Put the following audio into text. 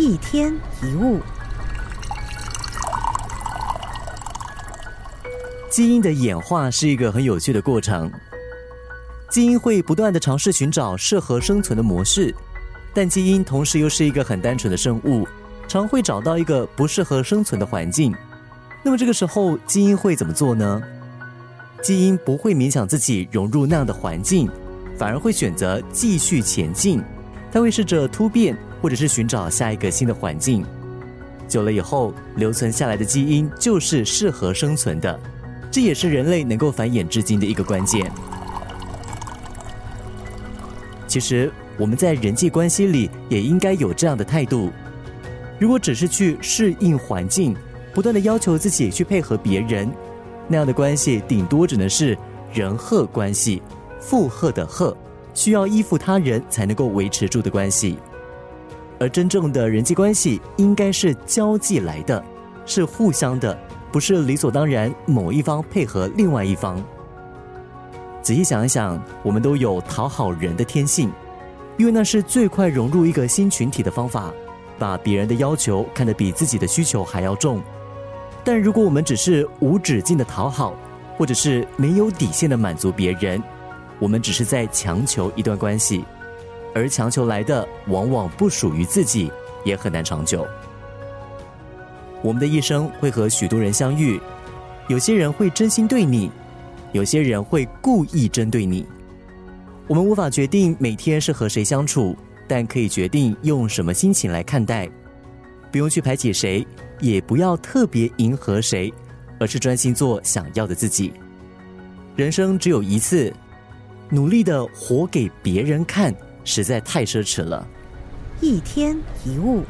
一天一物，基因的演化是一个很有趣的过程。基因会不断的尝试寻找适合生存的模式，但基因同时又是一个很单纯的生物，常会找到一个不适合生存的环境。那么这个时候，基因会怎么做呢？基因不会勉强自己融入那样的环境，反而会选择继续前进。它会试着突变。或者是寻找下一个新的环境，久了以后留存下来的基因就是适合生存的，这也是人类能够繁衍至今的一个关键。其实我们在人际关系里也应该有这样的态度，如果只是去适应环境，不断的要求自己去配合别人，那样的关系顶多只能是人鹤关系，负荷的荷，需要依附他人才能够维持住的关系。而真正的人际关系应该是交际来的，是互相的，不是理所当然某一方配合另外一方。仔细想一想，我们都有讨好人的天性，因为那是最快融入一个新群体的方法。把别人的要求看得比自己的需求还要重。但如果我们只是无止境的讨好，或者是没有底线的满足别人，我们只是在强求一段关系。而强求来的往往不属于自己，也很难长久。我们的一生会和许多人相遇，有些人会真心对你，有些人会故意针对你。我们无法决定每天是和谁相处，但可以决定用什么心情来看待。不用去排挤谁，也不要特别迎合谁，而是专心做想要的自己。人生只有一次，努力的活给别人看。实在太奢侈了。一天一物。